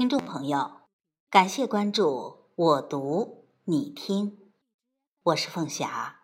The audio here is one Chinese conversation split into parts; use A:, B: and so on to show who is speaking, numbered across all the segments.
A: 听众朋友，感谢关注我读你听，我是凤霞，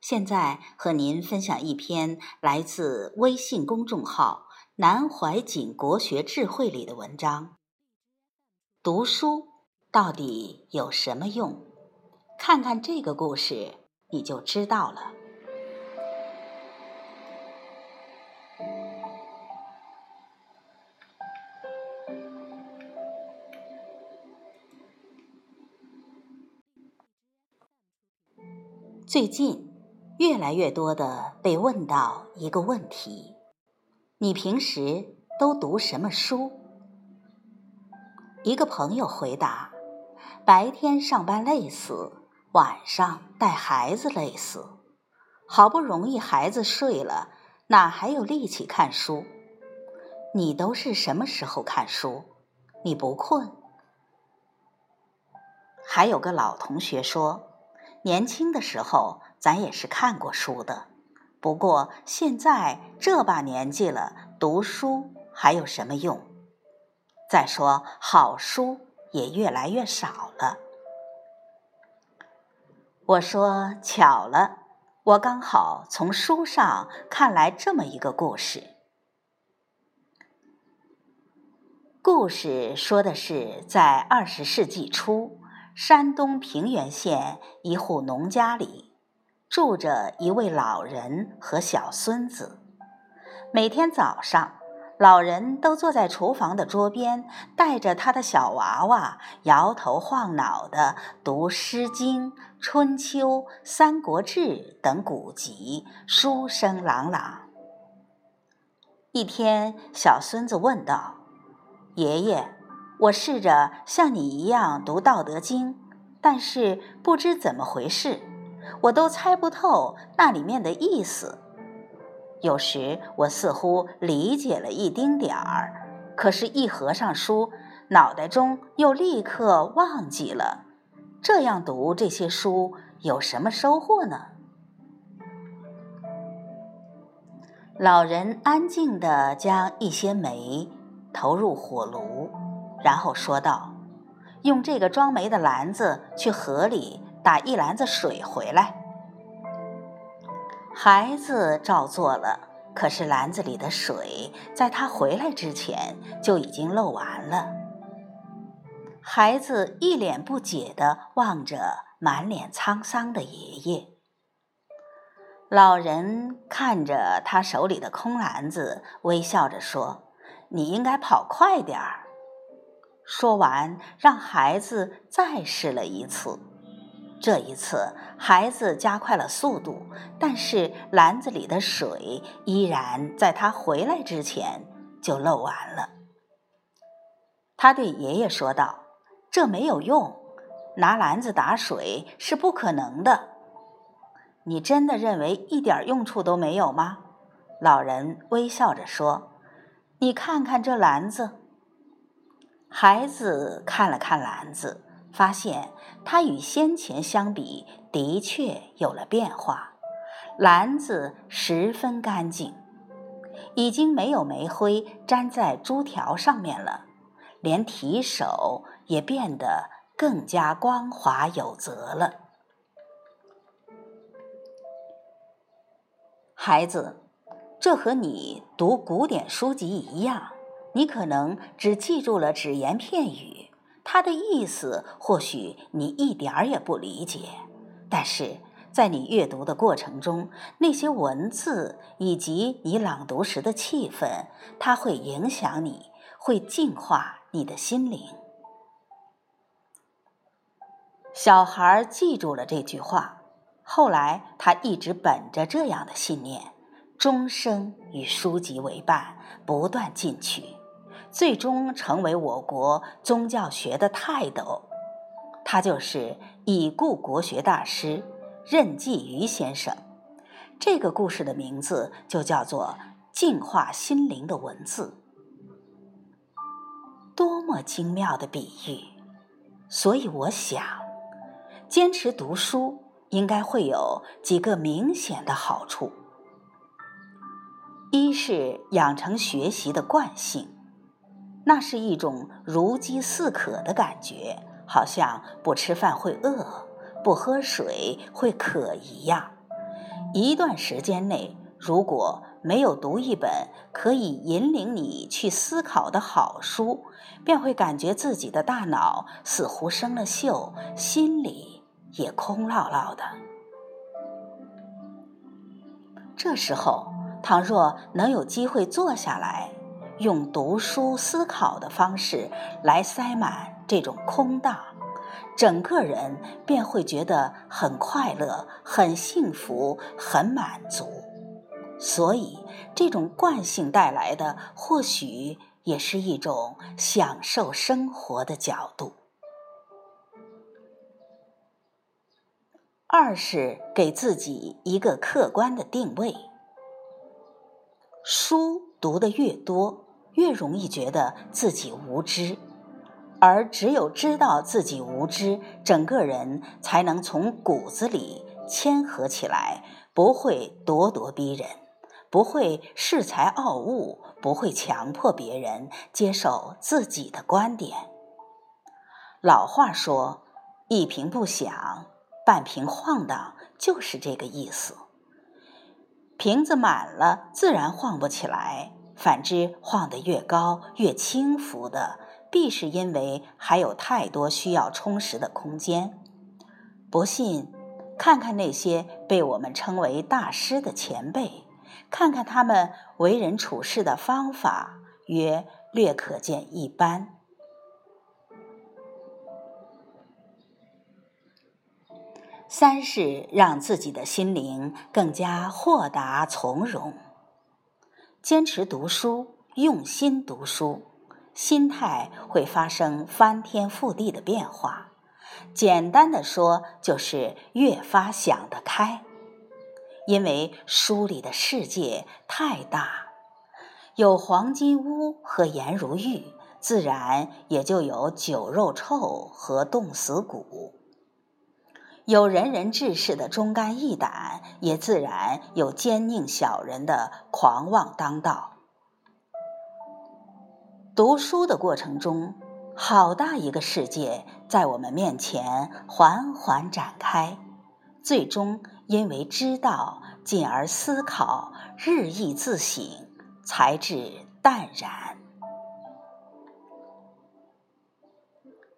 A: 现在和您分享一篇来自微信公众号“南怀瑾国学智慧”里的文章。读书到底有什么用？看看这个故事，你就知道了。最近，越来越多的被问到一个问题：你平时都读什么书？一个朋友回答：白天上班累死，晚上带孩子累死，好不容易孩子睡了，哪还有力气看书？你都是什么时候看书？你不困？还有个老同学说。年轻的时候，咱也是看过书的，不过现在这把年纪了，读书还有什么用？再说好书也越来越少了。我说巧了，我刚好从书上看来这么一个故事。故事说的是在二十世纪初。山东平原县一户农家里，住着一位老人和小孙子。每天早上，老人都坐在厨房的桌边，带着他的小娃娃，摇头晃脑地读《诗经》《春秋》《三国志》等古籍，书声朗朗。一天，小孙子问道：“爷爷。”我试着像你一样读《道德经》，但是不知怎么回事，我都猜不透那里面的意思。有时我似乎理解了一丁点儿，可是，一合上书，脑袋中又立刻忘记了。这样读这些书有什么收获呢？老人安静地将一些煤投入火炉。然后说道：“用这个装煤的篮子去河里打一篮子水回来。”孩子照做了，可是篮子里的水在他回来之前就已经漏完了。孩子一脸不解地望着满脸沧桑的爷爷。老人看着他手里的空篮子，微笑着说：“你应该跑快点儿。”说完，让孩子再试了一次。这一次，孩子加快了速度，但是篮子里的水依然在他回来之前就漏完了。他对爷爷说道：“这没有用，拿篮子打水是不可能的。你真的认为一点用处都没有吗？”老人微笑着说：“你看看这篮子。”孩子看了看篮子，发现它与先前相比的确有了变化。篮子十分干净，已经没有煤灰粘在珠条上面了，连提手也变得更加光滑有则了。孩子，这和你读古典书籍一样。你可能只记住了只言片语，它的意思或许你一点儿也不理解，但是在你阅读的过程中，那些文字以及你朗读时的气氛，它会影响你，会净化你的心灵。小孩记住了这句话，后来他一直本着这样的信念，终生与书籍为伴，不断进取。最终成为我国宗教学的泰斗，他就是已故国学大师任继余先生。这个故事的名字就叫做《净化心灵的文字》，多么精妙的比喻！所以我想，坚持读书应该会有几个明显的好处：一是养成学习的惯性。那是一种如饥似渴的感觉，好像不吃饭会饿，不喝水会渴一样。一段时间内，如果没有读一本可以引领你去思考的好书，便会感觉自己的大脑似乎生了锈，心里也空落落的。这时候，倘若能有机会坐下来，用读书思考的方式来塞满这种空荡，整个人便会觉得很快乐、很幸福、很满足。所以，这种惯性带来的，或许也是一种享受生活的角度。二是给自己一个客观的定位，书读得越多。越容易觉得自己无知，而只有知道自己无知，整个人才能从骨子里谦和起来，不会咄咄逼人，不会恃才傲物，不会强迫别人接受自己的观点。老话说：“一瓶不响，半瓶晃荡”，就是这个意思。瓶子满了，自然晃不起来。反之，晃得越高越轻浮的，必是因为还有太多需要充实的空间。不信，看看那些被我们称为大师的前辈，看看他们为人处事的方法，约略可见一斑。三是让自己的心灵更加豁达从容。坚持读书，用心读书，心态会发生翻天覆地的变化。简单的说，就是越发想得开。因为书里的世界太大，有黄金屋和颜如玉，自然也就有酒肉臭和冻死骨。有仁人志士的忠肝义胆，也自然有奸佞小人的狂妄当道。读书的过程中，好大一个世界在我们面前缓缓展开，最终因为知道，进而思考，日益自省，才至淡然。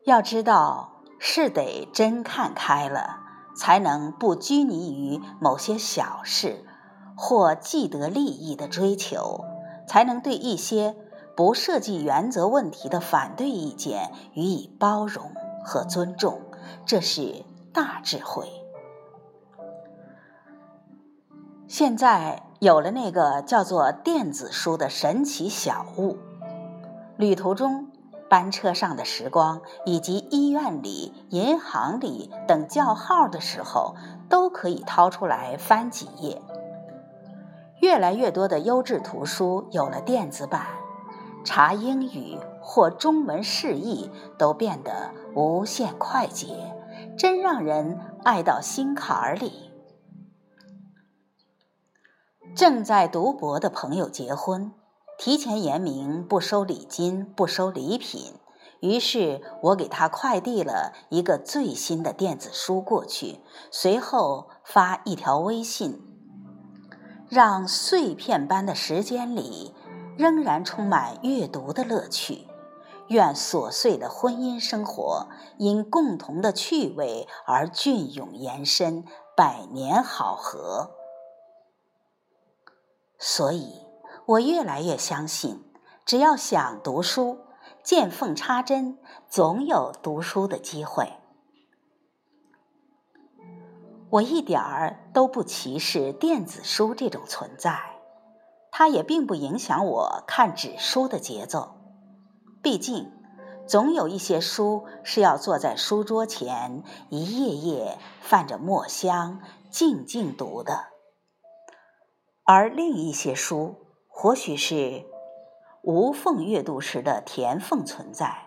A: 要知道。是得真看开了，才能不拘泥于某些小事或既得利益的追求，才能对一些不涉及原则问题的反对意见予以包容和尊重。这是大智慧。现在有了那个叫做电子书的神奇小物，旅途中。班车上的时光，以及医院里、银行里等叫号的时候，都可以掏出来翻几页。越来越多的优质图书有了电子版，查英语或中文释义都变得无限快捷，真让人爱到心坎儿里。正在读博的朋友结婚。提前言明不收礼金，不收礼品。于是我给他快递了一个最新的电子书过去，随后发一条微信，让碎片般的时间里仍然充满阅读的乐趣。愿琐碎的婚姻生活因共同的趣味而隽永延伸，百年好合。所以。我越来越相信，只要想读书，见缝插针，总有读书的机会。我一点儿都不歧视电子书这种存在，它也并不影响我看纸书的节奏。毕竟，总有一些书是要坐在书桌前，一页页泛着墨香，静静读的，而另一些书。或许是无缝阅读时的填缝存在，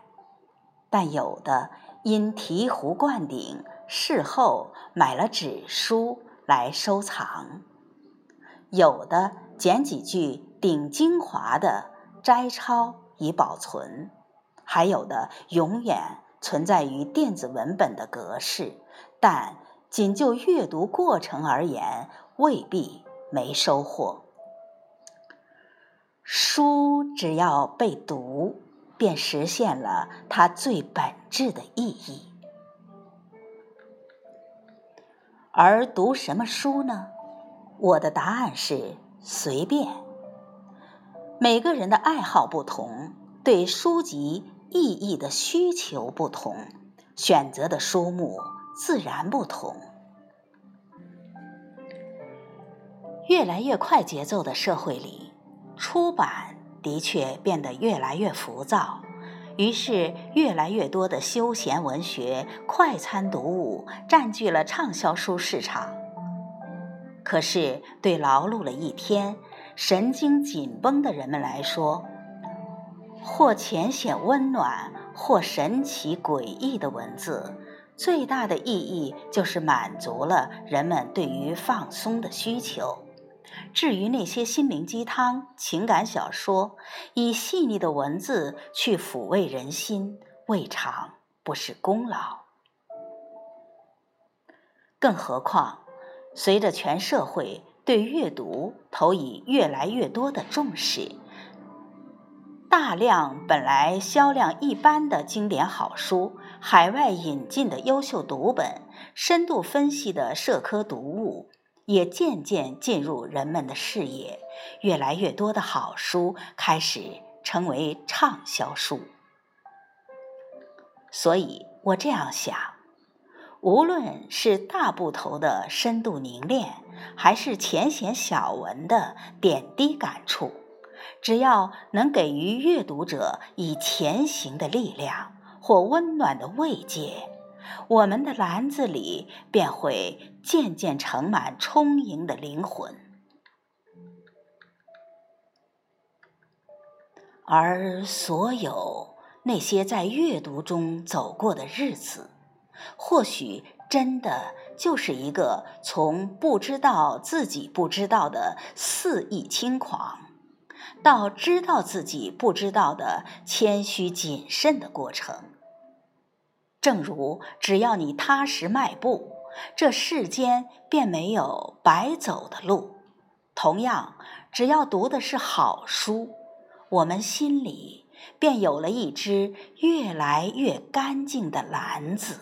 A: 但有的因醍醐灌顶，事后买了纸书来收藏；有的捡几句顶精华的摘抄以保存，还有的永远存在于电子文本的格式，但仅就阅读过程而言，未必没收获。书只要被读，便实现了它最本质的意义。而读什么书呢？我的答案是随便。每个人的爱好不同，对书籍意义的需求不同，选择的书目自然不同。越来越快节奏的社会里。出版的确变得越来越浮躁，于是越来越多的休闲文学、快餐读物占据了畅销书市场。可是，对劳碌了一天、神经紧绷的人们来说，或浅显温暖，或神奇诡异的文字，最大的意义就是满足了人们对于放松的需求。至于那些心灵鸡汤、情感小说，以细腻的文字去抚慰人心，未尝不是功劳。更何况，随着全社会对阅读投以越来越多的重视，大量本来销量一般的经典好书，海外引进的优秀读本，深度分析的社科读物。也渐渐进入人们的视野，越来越多的好书开始成为畅销书。所以我这样想：无论是大部头的深度凝练，还是浅显小文的点滴感触，只要能给予阅读者以前行的力量或温暖的慰藉。我们的篮子里便会渐渐盛满充盈的灵魂，而所有那些在阅读中走过的日子，或许真的就是一个从不知道自己不知道的肆意轻狂，到知道自己不知道的谦虚谨慎的过程。正如只要你踏实迈步，这世间便没有白走的路。同样，只要读的是好书，我们心里便有了一只越来越干净的篮子。